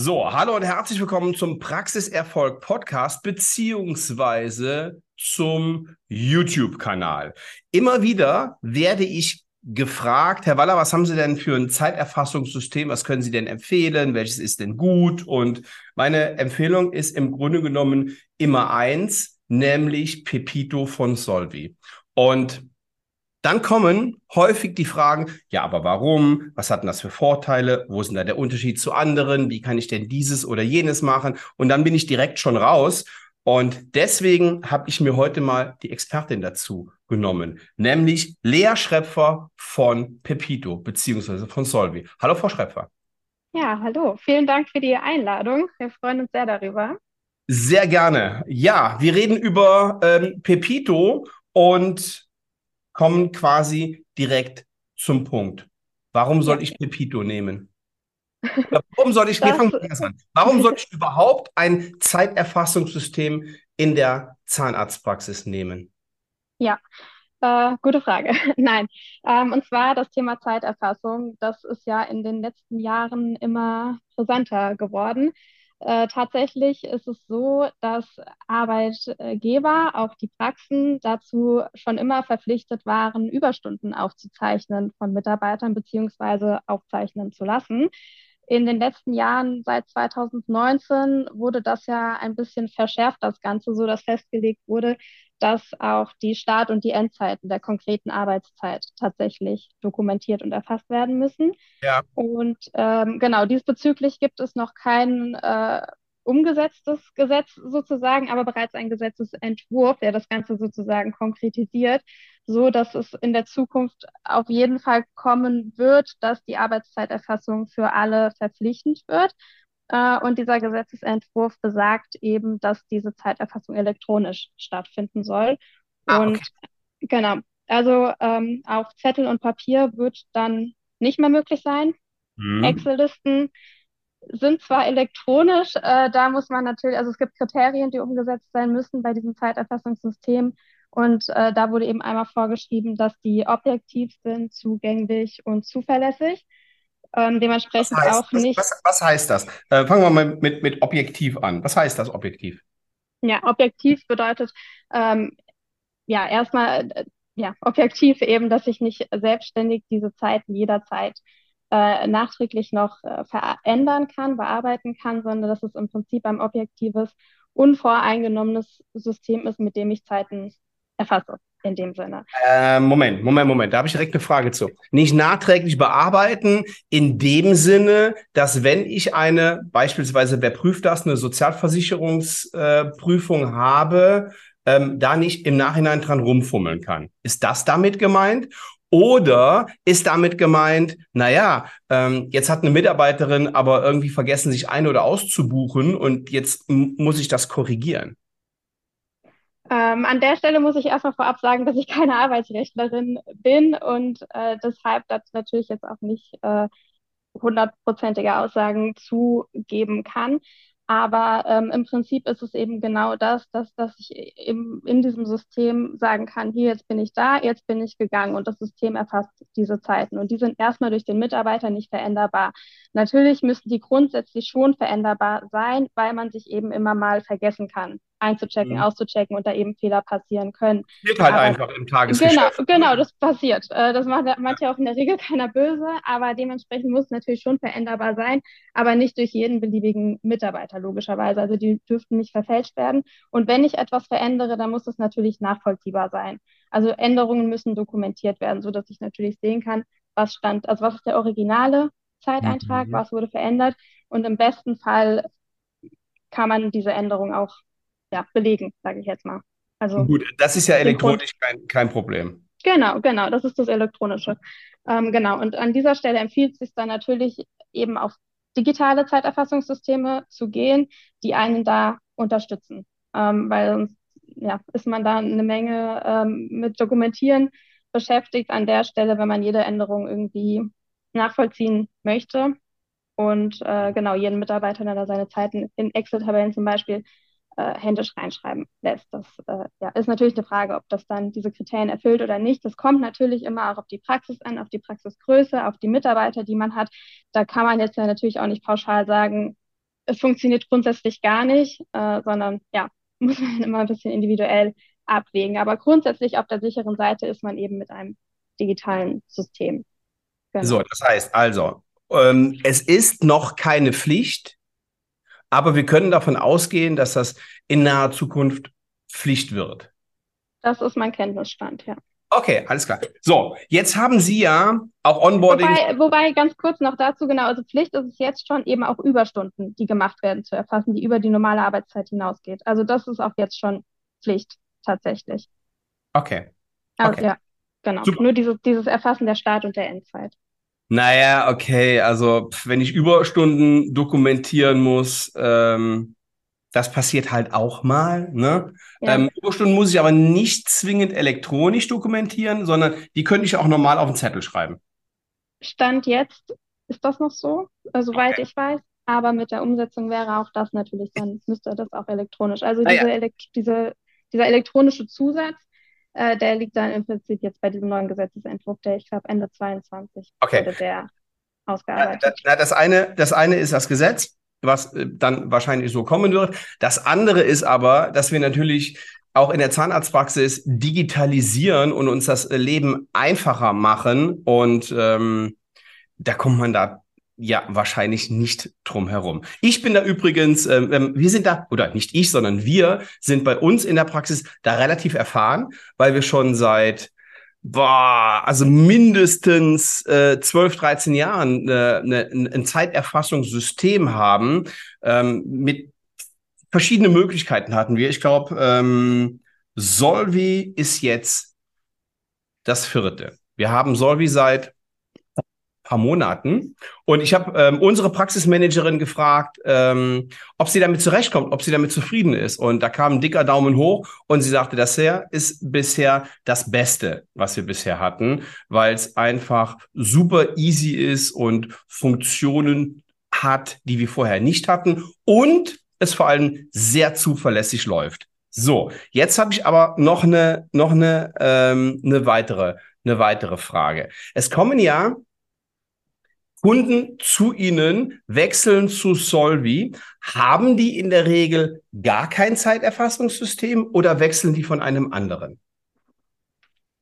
So, hallo und herzlich willkommen zum Praxiserfolg Podcast beziehungsweise zum YouTube-Kanal. Immer wieder werde ich gefragt, Herr Waller, was haben Sie denn für ein Zeiterfassungssystem? Was können Sie denn empfehlen? Welches ist denn gut? Und meine Empfehlung ist im Grunde genommen immer eins, nämlich Pepito von Solvi. Und dann kommen häufig die Fragen, ja, aber warum? Was hat denn das für Vorteile? Wo ist denn da der Unterschied zu anderen? Wie kann ich denn dieses oder jenes machen? Und dann bin ich direkt schon raus. Und deswegen habe ich mir heute mal die Expertin dazu genommen, nämlich Lea Schrepfer von Pepito beziehungsweise von Solvi. Hallo, Frau Schrepfer. Ja, hallo. Vielen Dank für die Einladung. Wir freuen uns sehr darüber. Sehr gerne. Ja, wir reden über ähm, Pepito und kommen quasi direkt zum Punkt. Warum soll ich Pepito nehmen? Warum soll ich, an. Warum soll ich überhaupt ein Zeiterfassungssystem in der Zahnarztpraxis nehmen? Ja, äh, gute Frage. Nein, ähm, und zwar das Thema Zeiterfassung, das ist ja in den letzten Jahren immer präsenter geworden. Äh, tatsächlich ist es so, dass Arbeitgeber, auch die Praxen, dazu schon immer verpflichtet waren, Überstunden aufzuzeichnen von Mitarbeitern beziehungsweise aufzeichnen zu lassen. In den letzten Jahren, seit 2019, wurde das ja ein bisschen verschärft, das Ganze, so dass festgelegt wurde, dass auch die Start- und die Endzeiten der konkreten Arbeitszeit tatsächlich dokumentiert und erfasst werden müssen. Ja. Und ähm, genau, diesbezüglich gibt es noch kein äh, umgesetztes Gesetz sozusagen, aber bereits ein Gesetzesentwurf, der das Ganze sozusagen konkretisiert, so dass es in der Zukunft auf jeden Fall kommen wird, dass die Arbeitszeiterfassung für alle verpflichtend wird äh, und dieser Gesetzesentwurf besagt eben, dass diese Zeiterfassung elektronisch stattfinden soll. Ah, und okay. genau, also ähm, auch Zettel und Papier wird dann nicht mehr möglich sein. Mhm. Excel-Listen sind zwar elektronisch, äh, da muss man natürlich, also es gibt Kriterien, die umgesetzt sein müssen bei diesem Zeiterfassungssystem. Und äh, da wurde eben einmal vorgeschrieben, dass die objektiv sind, zugänglich und zuverlässig. Ähm, dementsprechend was heißt, auch nicht. Was, was, heißt das? Äh, fangen wir mal mit, mit objektiv an. Was heißt das objektiv? Ja, objektiv bedeutet ähm, ja erstmal äh, ja objektiv eben, dass ich nicht selbstständig diese Zeiten jederzeit äh, nachträglich noch äh, verändern kann, bearbeiten kann, sondern dass es im Prinzip ein objektives, unvoreingenommenes System ist, mit dem ich Zeiten erfasse in dem Sinne. Äh, Moment, Moment, Moment, da habe ich direkt eine Frage zu. Nicht nachträglich bearbeiten in dem Sinne, dass wenn ich eine, beispielsweise, wer prüft das, eine Sozialversicherungsprüfung äh, habe, ähm, da nicht im Nachhinein dran rumfummeln kann. Ist das damit gemeint? Oder ist damit gemeint, naja, ähm, jetzt hat eine Mitarbeiterin aber irgendwie vergessen, sich ein- oder auszubuchen und jetzt muss ich das korrigieren? Ähm, an der Stelle muss ich erstmal vorab sagen, dass ich keine Arbeitsrechtlerin bin und äh, deshalb dazu natürlich jetzt auch nicht äh, hundertprozentige Aussagen zugeben kann. Aber ähm, im Prinzip ist es eben genau das, dass, dass ich im, in diesem System sagen kann, hier, jetzt bin ich da, jetzt bin ich gegangen und das System erfasst diese Zeiten. Und die sind erstmal durch den Mitarbeiter nicht veränderbar. Natürlich müssen die grundsätzlich schon veränderbar sein, weil man sich eben immer mal vergessen kann einzuchecken, mhm. auszuchecken und da eben Fehler passieren können. Wird halt aber, einfach im Tagesgeschäft. Genau, genau, das passiert. Äh, das macht manche auch in der Regel keiner böse, aber dementsprechend muss es natürlich schon veränderbar sein, aber nicht durch jeden beliebigen Mitarbeiter logischerweise. Also die dürften nicht verfälscht werden. Und wenn ich etwas verändere, dann muss es natürlich nachvollziehbar sein. Also Änderungen müssen dokumentiert werden, so dass ich natürlich sehen kann, was stand, also was ist der originale Zeiteintrag, mhm. was wurde verändert und im besten Fall kann man diese Änderung auch ja, belegen, sage ich jetzt mal. Also Gut, das ist ja elektronisch kein, kein Problem. Genau, genau, das ist das Elektronische. Ähm, genau, und an dieser Stelle empfiehlt es sich dann natürlich eben auf digitale Zeiterfassungssysteme zu gehen, die einen da unterstützen. Ähm, weil sonst ja, ist man da eine Menge ähm, mit Dokumentieren beschäftigt an der Stelle, wenn man jede Änderung irgendwie nachvollziehen möchte. Und äh, genau, jeden Mitarbeiter, der da seine Zeiten in Excel-Tabellen zum Beispiel äh, händisch reinschreiben lässt. Das äh, ja, ist natürlich eine Frage, ob das dann diese Kriterien erfüllt oder nicht. Das kommt natürlich immer auch auf die Praxis an, auf die Praxisgröße, auf die Mitarbeiter, die man hat. Da kann man jetzt ja natürlich auch nicht pauschal sagen, es funktioniert grundsätzlich gar nicht, äh, sondern ja, muss man immer ein bisschen individuell abwägen. Aber grundsätzlich auf der sicheren Seite ist man eben mit einem digitalen System. Genau. So, das heißt also, ähm, es ist noch keine Pflicht, aber wir können davon ausgehen, dass das in naher Zukunft Pflicht wird. Das ist mein Kenntnisstand, ja. Okay, alles klar. So, jetzt haben Sie ja auch Onboarding. Wobei, wobei, ganz kurz noch dazu, genau, also Pflicht ist es jetzt schon eben auch Überstunden, die gemacht werden, zu erfassen, die über die normale Arbeitszeit hinausgeht. Also das ist auch jetzt schon Pflicht, tatsächlich. Okay. Also, okay. Ja, genau. Super. Nur dieses, dieses Erfassen der Start- und der Endzeit. Naja, okay, also wenn ich Überstunden dokumentieren muss, ähm, das passiert halt auch mal. Ne? Ja. Ähm, Überstunden muss ich aber nicht zwingend elektronisch dokumentieren, sondern die könnte ich auch normal auf den Zettel schreiben. Stand jetzt ist das noch so, äh, soweit okay. ich weiß. Aber mit der Umsetzung wäre auch das natürlich, dann müsste das auch elektronisch. Also diese, ja. Elekt diese, dieser elektronische Zusatz, äh, der liegt dann im Prinzip jetzt bei diesem neuen Gesetzesentwurf, der ich glaube Ende 22 okay. wurde der ausgearbeitet. Ja, das, eine, das eine ist das Gesetz was äh, dann wahrscheinlich so kommen wird. Das andere ist aber, dass wir natürlich auch in der Zahnarztpraxis digitalisieren und uns das Leben einfacher machen. Und ähm, da kommt man da ja wahrscheinlich nicht drum herum. Ich bin da übrigens, ähm, ähm wir sind da, oder nicht ich, sondern wir sind bei uns in der Praxis da relativ erfahren, weil wir schon seit boah, also mindestens äh, 12, 13 Jahren äh, ne, ein Zeiterfassungssystem haben ähm, mit verschiedenen Möglichkeiten hatten wir. Ich glaube, ähm, Solvi ist jetzt das vierte. Wir haben Solvi seit paar Monaten. Und ich habe ähm, unsere Praxismanagerin gefragt, ähm, ob sie damit zurechtkommt, ob sie damit zufrieden ist. Und da kam ein dicker Daumen hoch und sie sagte, das hier ist bisher das Beste, was wir bisher hatten, weil es einfach super easy ist und Funktionen hat, die wir vorher nicht hatten und es vor allem sehr zuverlässig läuft. So, jetzt habe ich aber noch eine noch eine ähm, eine weitere eine weitere Frage. Es kommen ja Kunden zu Ihnen wechseln zu Solvi, haben die in der Regel gar kein Zeiterfassungssystem oder wechseln die von einem anderen?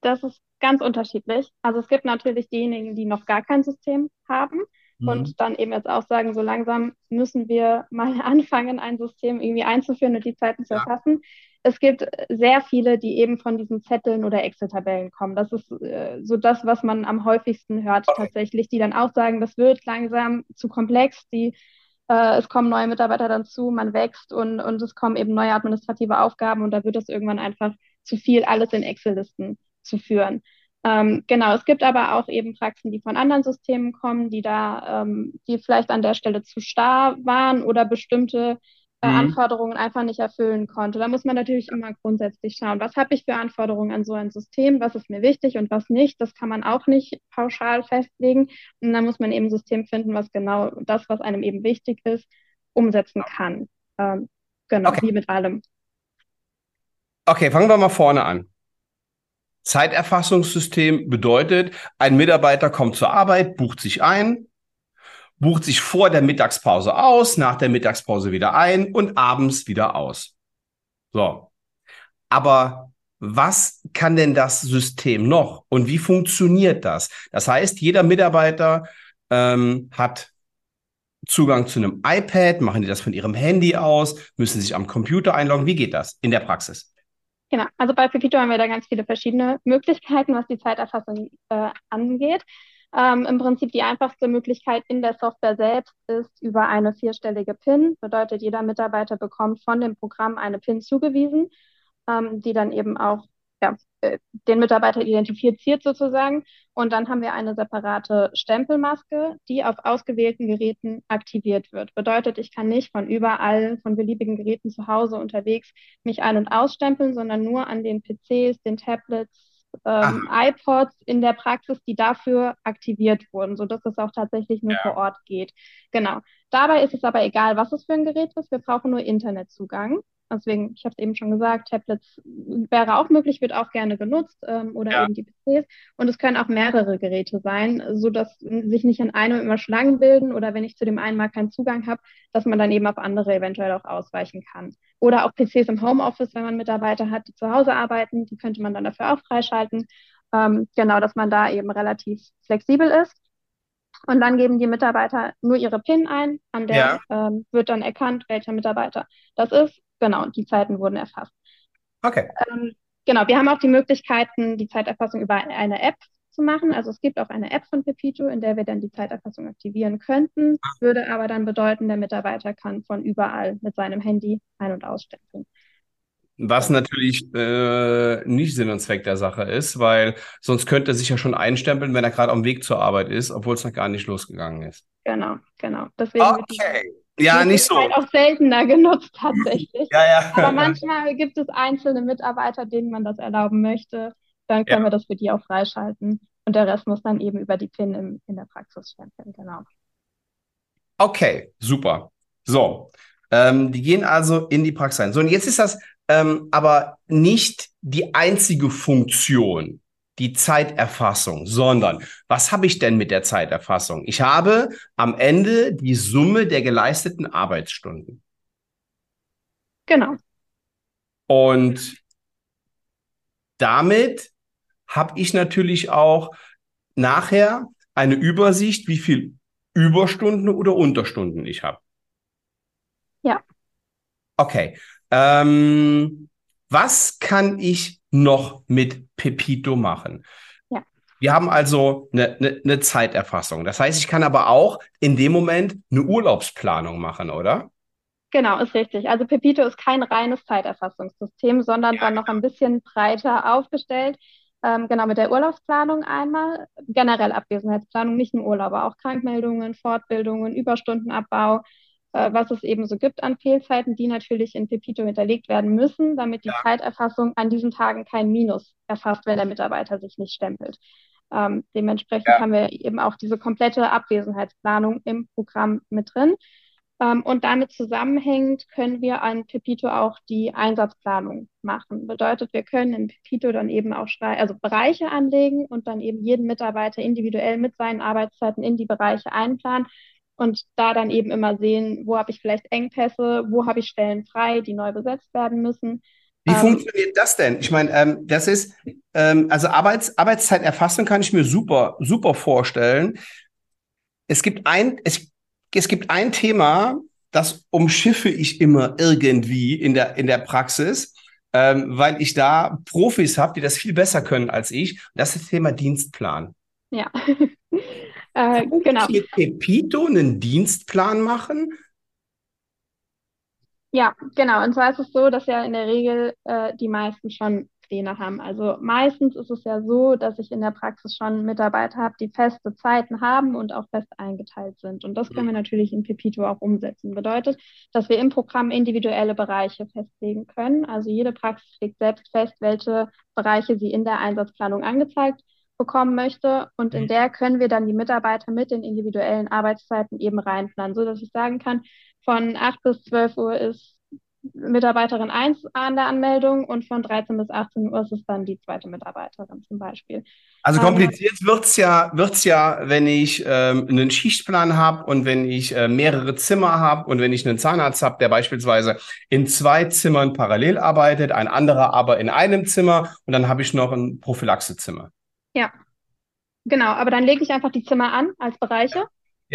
Das ist ganz unterschiedlich. Also es gibt natürlich diejenigen, die noch gar kein System haben mhm. und dann eben jetzt auch sagen, so langsam müssen wir mal anfangen, ein System irgendwie einzuführen und die Zeiten zu ja. Es gibt sehr viele, die eben von diesen Zetteln oder Excel-Tabellen kommen. Das ist äh, so das, was man am häufigsten hört tatsächlich, die dann auch sagen, das wird langsam zu komplex, die, äh, es kommen neue Mitarbeiter dann zu, man wächst und, und es kommen eben neue administrative Aufgaben und da wird es irgendwann einfach zu viel, alles in Excel-Listen zu führen. Ähm, genau, es gibt aber auch eben Praxen, die von anderen Systemen kommen, die da, ähm, die vielleicht an der Stelle zu starr waren oder bestimmte äh, mhm. Anforderungen einfach nicht erfüllen konnte. Da muss man natürlich immer grundsätzlich schauen, was habe ich für Anforderungen an so ein System, was ist mir wichtig und was nicht. Das kann man auch nicht pauschal festlegen. Und dann muss man eben ein System finden, was genau das, was einem eben wichtig ist, umsetzen kann. Ähm, genau, okay. wie mit allem. Okay, fangen wir mal vorne an. Zeiterfassungssystem bedeutet, ein Mitarbeiter kommt zur Arbeit, bucht sich ein, bucht sich vor der Mittagspause aus, nach der Mittagspause wieder ein und abends wieder aus. So. Aber was kann denn das System noch und wie funktioniert das? Das heißt, jeder Mitarbeiter ähm, hat Zugang zu einem iPad, machen die das von ihrem Handy aus, müssen sich am Computer einloggen. Wie geht das in der Praxis? Genau, also bei Pepito haben wir da ganz viele verschiedene Möglichkeiten, was die Zeiterfassung äh, angeht. Ähm, Im Prinzip die einfachste Möglichkeit in der Software selbst ist über eine vierstellige PIN. Bedeutet, jeder Mitarbeiter bekommt von dem Programm eine PIN zugewiesen, ähm, die dann eben auch ja, äh, den Mitarbeiter identifiziert sozusagen. Und dann haben wir eine separate Stempelmaske, die auf ausgewählten Geräten aktiviert wird. Bedeutet, ich kann nicht von überall, von beliebigen Geräten zu Hause unterwegs mich ein- und ausstempeln, sondern nur an den PCs, den Tablets, ähm, iPods in der Praxis, die dafür aktiviert wurden, sodass es auch tatsächlich nur ja. vor Ort geht. Genau. Dabei ist es aber egal, was es für ein Gerät ist. Wir brauchen nur Internetzugang. Deswegen, ich habe es eben schon gesagt, Tablets wäre auch möglich, wird auch gerne genutzt ähm, oder Ja. eben die PCs. Und es können auch mehrere Geräte sein, so dass sich nicht in einem immer Schlangen bilden oder wenn ich zu dem einen mal keinen Zugang habe, dass man dann eben auf andere eventuell auch ausweichen kann. Oder auch PCs im Homeoffice, wenn man Mitarbeiter hat, die zu Hause arbeiten, die könnte man dann dafür auch freischalten. Ähm, genau, dass man da eben relativ flexibel ist. Und dann geben die Mitarbeiter nur ihre PIN ein, an der Ja. ähm, wird dann erkannt, welcher Mitarbeiter das ist. Genau, die Zeiten wurden erfasst. Okay. Ähm, genau, wir haben auch die Möglichkeiten, die Zeiterfassung über eine App zu machen. Also es gibt auch eine App von Pepito, in der wir dann die Zeiterfassung aktivieren könnten, würde aber dann bedeuten, der Mitarbeiter kann von überall mit seinem Handy ein- und ausstempeln. Was natürlich äh, nicht Sinn und Zweck der Sache ist, weil sonst könnte er sich ja schon einstempeln, wenn er gerade auf dem Weg zur Arbeit ist, obwohl es noch gar nicht losgegangen ist. Genau, genau. Deswegen Okay. Ja, nicht so. Möglichkeit auch seltener genutzt tatsächlich. Ja, ja. Aber manchmal gibt es einzelne Mitarbeiter, denen man das erlauben möchte. Dann können Ja. wir das für die auch freischalten. Und der Rest muss dann eben über die PIN im, in der Praxis stempeln. Genau. Okay, super. So, ähm, die gehen also in die Praxis rein. So, und jetzt ist das ähm, aber nicht die einzige Funktion, die Zeiterfassung, sondern was habe ich denn mit der Zeiterfassung? Ich habe am Ende die Summe der geleisteten Arbeitsstunden. Genau. Und damit habe ich natürlich auch nachher eine Übersicht, wie viel Überstunden oder Unterstunden ich habe. Ja. Okay. Ähm, was kann ich noch mit Pepito machen? Ja. Wir haben also eine, eine, eine Zeiterfassung. Das heißt, ich kann aber auch in dem Moment eine Urlaubsplanung machen, oder? Genau, ist richtig. Also Pepito ist kein reines Zeiterfassungssystem, sondern Ja, dann noch ein bisschen breiter aufgestellt. Ähm, genau, mit der Urlaubsplanung einmal, generell Abwesenheitsplanung, nicht nur Urlaub, aber auch Krankmeldungen, Fortbildungen, Überstundenabbau, äh, was es eben so gibt an Fehlzeiten, die natürlich in Pepito hinterlegt werden müssen, damit die Ja. Zeiterfassung an diesen Tagen kein Minus erfasst, wenn der Mitarbeiter sich nicht stempelt. Ähm, dementsprechend Ja. haben wir eben auch diese komplette Abwesenheitsplanung im Programm mit drin. Ähm, und damit zusammenhängend können wir an Pepito auch die Einsatzplanung machen. Bedeutet, wir können in Pepito dann eben auch also Bereiche anlegen und dann eben jeden Mitarbeiter individuell mit seinen Arbeitszeiten in die Bereiche einplanen und da dann eben immer sehen, wo habe ich vielleicht Engpässe, wo habe ich Stellen frei, die neu besetzt werden müssen. Wie Ähm, funktioniert das denn? Ich meine, ähm, das ist, ähm, also Arbeits Arbeitszeiterfassung kann ich mir super, super vorstellen. Es gibt ein, es, es gibt ein Thema, das umschiffe ich immer irgendwie in der, in der Praxis, ähm, weil ich da Profis habe, die das viel besser können als ich. Das ist das Thema Dienstplan. ja, äh, genau. mit Pepito einen Dienstplan machen? Ja, genau. Und zwar ist es so, dass ja in der Regel äh, die meisten schon Pläne haben. Also meistens ist es ja so, dass ich in der Praxis schon Mitarbeiter habe, die feste Zeiten haben und auch fest eingeteilt sind. Und das können wir natürlich in Pepito auch umsetzen. Bedeutet, dass wir im Programm individuelle Bereiche festlegen können. Also jede Praxis legt selbst fest, welche Bereiche sie in der Einsatzplanung angezeigt bekommen möchte. Und in Mhm. der können wir dann die Mitarbeiter mit den individuellen Arbeitszeiten eben reinplanen, so dass ich sagen kann, von 8 bis 12 Uhr ist Mitarbeiterin 1 an der Anmeldung und von 13 bis 18 Uhr ist es dann die zweite Mitarbeiterin zum Beispiel. Also Ähm, kompliziert wird's ja, wird's ja, wenn ich ähm, einen Schichtplan habe und wenn ich äh, mehrere Zimmer habe und wenn ich einen Zahnarzt habe, der beispielsweise in zwei Zimmern parallel arbeitet, ein anderer aber in einem Zimmer und dann habe ich noch ein Prophylaxezimmer. Ja, genau. Aber dann lege ich einfach die Zimmer an als Bereiche.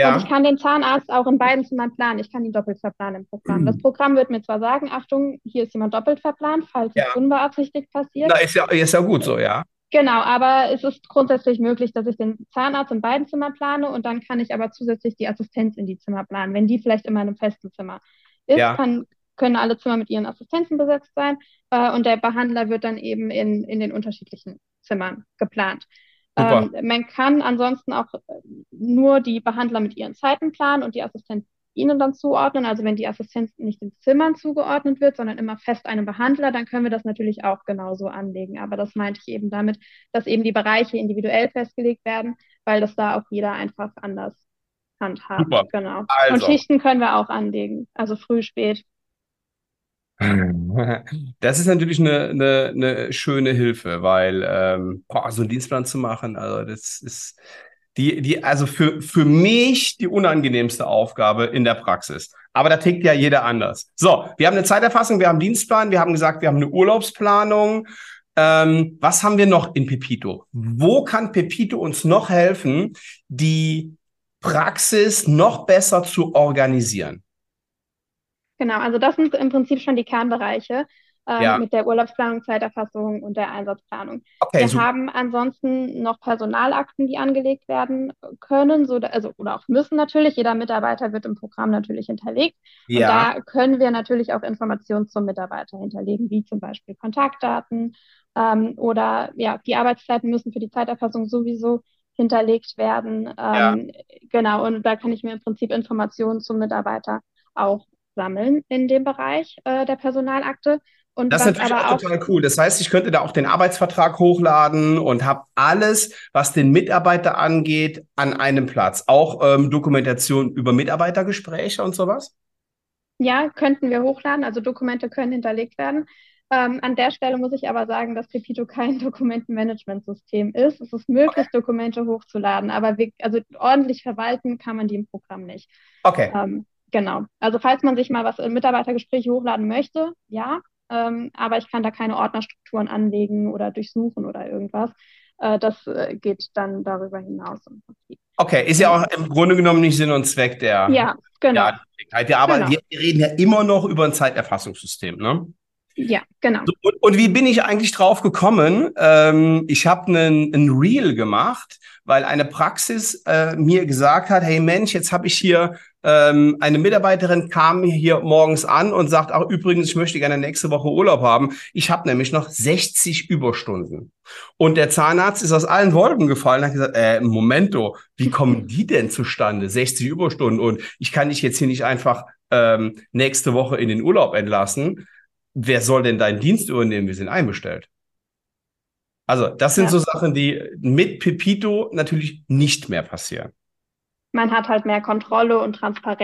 Und ich Ja, kann den Zahnarzt auch in beiden Zimmern planen. Ich kann ihn doppelt verplanen im Programm. Das Programm wird mir zwar sagen, Achtung, hier ist jemand doppelt verplant, falls es ja. unbeabsichtigt passiert. Na, ist ja, ist ja gut so, ja. Genau, aber es ist grundsätzlich möglich, dass ich den Zahnarzt in beiden Zimmern plane und dann kann ich aber zusätzlich die Assistenz in die Zimmer planen. Wenn die vielleicht immer in einem festen Zimmer ist, Ja. kann, können alle Zimmer mit ihren Assistenzen besetzt sein äh, und der Behandler wird dann eben in, in den unterschiedlichen Zimmern geplant. Ähm, man kann ansonsten auch äh, nur die Behandler mit ihren Zeiten planen und die Assistenz ihnen dann zuordnen. Also wenn die Assistenz nicht den Zimmern zugeordnet wird, sondern immer fest einem Behandler, dann können wir das natürlich auch genauso anlegen. Aber das meinte ich eben damit, dass eben die Bereiche individuell festgelegt werden, weil das da auch jeder einfach anders handhabt. Genau. Und Also, Schichten können wir auch anlegen. Also früh, spät. Das ist natürlich eine, eine, eine schöne Hilfe, weil ähm, boah, so einen Dienstplan zu machen, also das ist die, die, also für, für mich die unangenehmste Aufgabe in der Praxis. Aber da tickt ja jeder anders. So, wir haben eine Zeiterfassung, wir haben einen Dienstplan, wir haben gesagt, wir haben eine Urlaubsplanung. Ähm, was haben wir noch in Pepito? Wo kann Pepito uns noch helfen, die Praxis noch besser zu organisieren? Genau, also das sind im Prinzip schon die Kernbereiche ähm, Ja, mit der Urlaubsplanung, Zeiterfassung und der Einsatzplanung. okay, Wir super. haben ansonsten noch Personalakten, die angelegt werden können, so, also oder auch müssen natürlich. Jeder Mitarbeiter wird im Programm natürlich hinterlegt. Und Ja, da können wir natürlich auch Informationen zum Mitarbeiter hinterlegen, wie zum Beispiel Kontaktdaten ähm, oder ja, die Arbeitszeiten müssen für die Zeiterfassung sowieso hinterlegt werden. ja. Ähm, genau, und da kann ich mir im Prinzip Informationen zum Mitarbeiter auch sammeln in dem Bereich äh, der Personalakte. Und Das ist natürlich auch aber auch, total cool. Das heißt, ich könnte da auch den Arbeitsvertrag hochladen und habe alles, was den Mitarbeiter angeht, an einem Platz. Auch ähm, Dokumentation über Mitarbeitergespräche und sowas. ja, könnten wir hochladen, also Dokumente können hinterlegt werden. Ähm, an der Stelle muss ich aber sagen, dass Pepito kein Dokumentenmanagementsystem ist. Es ist Okay. möglich, Dokumente hochzuladen, aber wir, also ordentlich verwalten kann man die im Programm nicht. Okay. Ähm, genau. Also falls man sich mal was in Mitarbeitergespräche hochladen möchte, ja, ähm, aber ich kann da keine Ordnerstrukturen anlegen oder durchsuchen oder irgendwas. Äh, das äh, geht dann darüber hinaus. Okay. Ist ja auch im Grunde genommen nicht Sinn und Zweck der, Ja, genau, der. Ja, aber genau. wir reden ja immer noch über ein Zeiterfassungssystem, ne? Ja, genau. Und, und wie bin ich eigentlich drauf gekommen? Ähm, ich habe einen, einen Reel gemacht, weil eine Praxis äh, mir gesagt hat, hey Mensch, jetzt habe ich hier ähm, eine Mitarbeiterin kam hier morgens an und sagt, ach übrigens, ich möchte gerne nächste Woche Urlaub haben. Ich habe nämlich noch 60 Überstunden. Und der Zahnarzt ist aus allen Wolken gefallen und hat gesagt, äh, Momento, wie kommen die denn zustande? 60 Überstunden und ich kann dich jetzt hier nicht einfach ähm, nächste Woche in den Urlaub entlassen wer soll denn deinen Dienst übernehmen? Wir sind einbestellt. Also, das sind Ja. so Sachen, die mit Pepito natürlich nicht mehr passieren. Man hat halt mehr Kontrolle und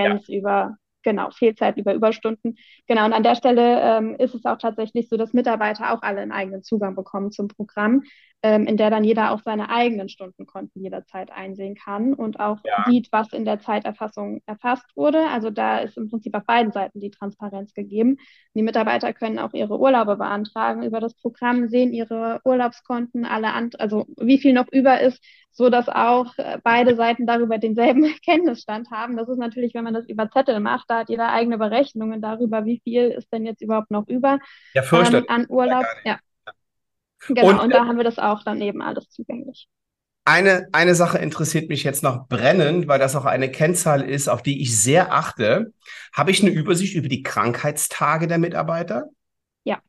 Ja, Transparenz über, genau, Fehlzeit, über Überstunden. Genau, und an der Stelle ähm, ist es auch tatsächlich so, dass Mitarbeiter auch alle einen eigenen Zugang bekommen zum Programm, ähm, in der dann jeder auch seine eigenen Stundenkonten jederzeit einsehen kann und auch ja, sieht, was in der Zeiterfassung erfasst wurde. Also da ist im Prinzip auf beiden Seiten die Transparenz gegeben. Die Mitarbeiter können auch ihre Urlaube beantragen über das Programm, sehen ihre Urlaubskonten, alle an, also wie viel noch über ist, so dass auch äh, beide Seiten darüber denselben Kenntnisstand haben. Das ist natürlich, wenn man das über Zettel macht, da hat jeder eigene Berechnungen darüber, wie viel ist denn jetzt überhaupt noch über ja, ähm, an Urlaub. Ja, genau. Und Und äh, da haben wir das auch dann eben alles zugänglich. eine, eine Sache interessiert mich jetzt noch brennend, weil das auch eine Kennzahl ist, auf die ich sehr achte. Habe ich eine Übersicht über die Krankheitstage der Mitarbeiter? Ja,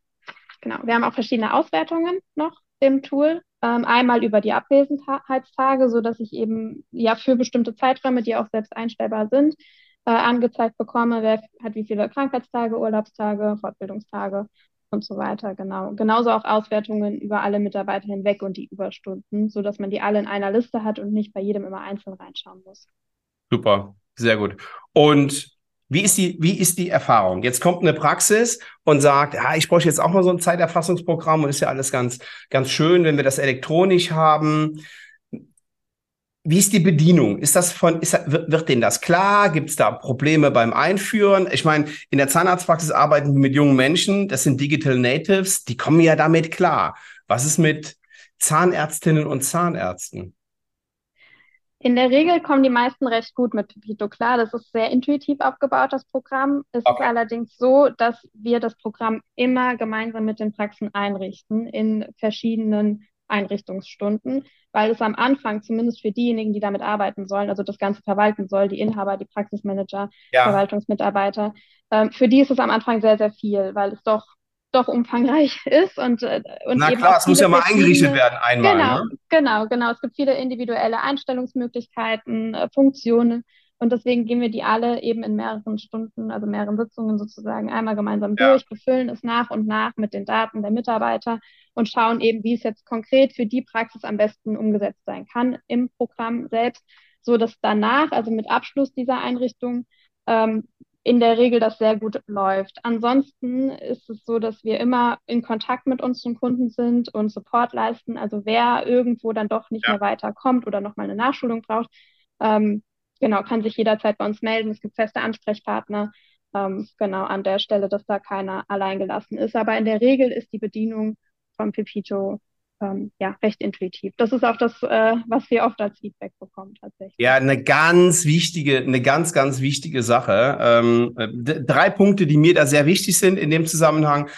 genau. Wir haben auch verschiedene Auswertungen noch im Tool. Ähm, einmal über die Abwesenheitstage, so dass ich eben ja für bestimmte Zeiträume, die auch selbst einstellbar sind, äh, angezeigt bekomme, wer hat wie viele Krankheitstage, Urlaubstage, Fortbildungstage und so weiter. Genau. Genauso auch Auswertungen über alle Mitarbeiter hinweg und die Überstunden, so dass man die alle in einer Liste hat und nicht bei jedem immer einzeln reinschauen muss. Super, sehr gut. Und wie ist die, wie ist die Erfahrung? Jetzt kommt eine Praxis und sagt, ja, ich bräuchte jetzt auch mal so ein Zeiterfassungsprogramm und ist ja alles ganz, ganz schön, wenn wir das elektronisch haben. Wie ist die Bedienung? Ist das von, ist, wird, wird denen das klar? Gibt es da Probleme beim Einführen? Ich meine, in der Zahnarztpraxis arbeiten wir mit jungen Menschen, das sind Digital Natives, die kommen ja damit klar. Was ist mit Zahnärztinnen und Zahnärzten? In der Regel kommen die meisten recht gut mit Pepito klar. Das ist sehr intuitiv aufgebaut, das Programm. Es ist Okay. allerdings so, dass wir das Programm immer gemeinsam mit den Praxen einrichten in verschiedenen Einrichtungsstunden, weil es am Anfang, zumindest für diejenigen, die damit arbeiten sollen, also das Ganze verwalten soll, die Inhaber, die Praxismanager, Ja, Verwaltungsmitarbeiter, ähm, für die ist es am Anfang sehr, sehr viel, weil es doch, doch umfangreich ist und, äh, und na klar, es muss ja mal eingerichtet werden einmal, Genau, ne? genau, genau. Es gibt viele individuelle Einstellungsmöglichkeiten, äh, Funktionen und deswegen gehen wir die alle eben in mehreren Stunden, also mehreren Sitzungen sozusagen einmal gemeinsam Ja. durch, befüllen es nach und nach mit den Daten der Mitarbeiter und schauen eben, wie es jetzt konkret für die Praxis am besten umgesetzt sein kann im Programm selbst, so dass danach, also mit Abschluss dieser Einrichtung, ähm, in der Regel das sehr gut läuft. Ansonsten ist es so, dass wir immer in Kontakt mit unseren Kunden sind und Support leisten. Also wer irgendwo dann doch nicht ja. mehr weiterkommt oder nochmal eine Nachschulung braucht, ähm, genau, kann sich jederzeit bei uns melden. Es gibt feste Ansprechpartner. Ähm, genau an der Stelle, dass da keiner alleingelassen ist. Aber in der Regel ist die Bedienung von Pepito ähm, ja, recht intuitiv. Das ist auch das, äh, was wir oft als Feedback bekommen tatsächlich. Ja, eine ganz wichtige, eine ganz, ganz wichtige Sache. Ähm, drei Punkte, die mir da sehr wichtig sind in dem Zusammenhang.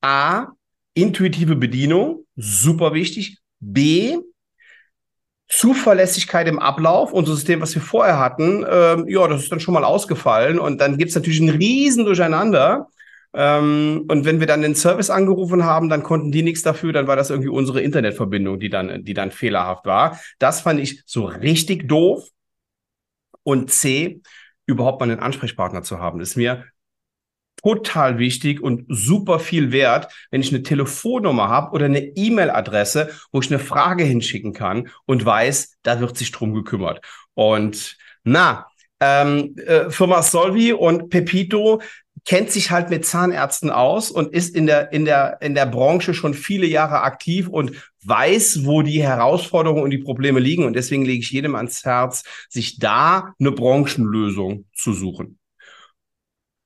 A, intuitive Bedienung, super wichtig. B, Zuverlässigkeit im Ablauf. Unser System, was wir vorher hatten, ähm, ja, das ist dann schon mal ausgefallen. Und dann gibt's natürlich ein Riesen Durcheinander. Ähm, und wenn wir dann den Service angerufen haben, dann konnten die nichts dafür, dann war das irgendwie unsere Internetverbindung, die dann, die dann fehlerhaft war. Das fand ich so richtig doof. Und C, überhaupt mal einen Ansprechpartner zu haben, ist mir total wichtig und super viel wert, wenn ich eine Telefonnummer habe oder eine E-Mail-Adresse, wo ich eine Frage hinschicken kann und weiß, da wird sich drum gekümmert. Und na, ähm, äh, Firma Solvi und Pepito kennt sich halt mit Zahnärzten aus und ist in der, in der, in der Branche schon viele Jahre aktiv und weiß, wo die Herausforderungen und die Probleme liegen. Und deswegen lege ich jedem ans Herz, sich da eine Branchenlösung zu suchen.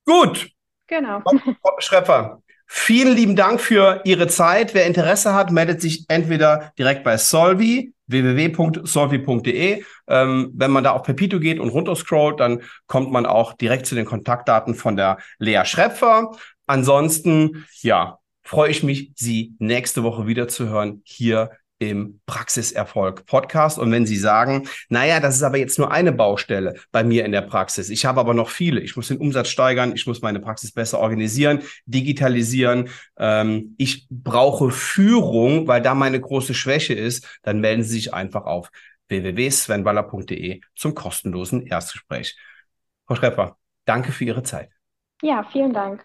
Gut. Genau. Frau Schrepper, vielen lieben Dank für Ihre Zeit. Wer Interesse hat, meldet sich entweder direkt bei Solvi www.solvi.de. Ähm, wenn man da auf Pepito geht und runterscrollt, dann kommt man auch direkt zu den Kontaktdaten von der Lea Schrepfer. Ansonsten, ja, freue ich mich, Sie nächste Woche wieder zu hören hier im Praxiserfolg Podcast. Und wenn Sie sagen, naja, das ist aber jetzt nur eine Baustelle bei mir in der Praxis. Ich habe aber noch viele. Ich muss den Umsatz steigern. Ich muss meine Praxis besser organisieren, digitalisieren. Ähm, ich brauche Führung, weil da meine große Schwäche ist. Dann melden Sie sich einfach auf www.svenballer.de zum kostenlosen Erstgespräch. Frau Schrepper, danke für Ihre Zeit. Ja, vielen Dank.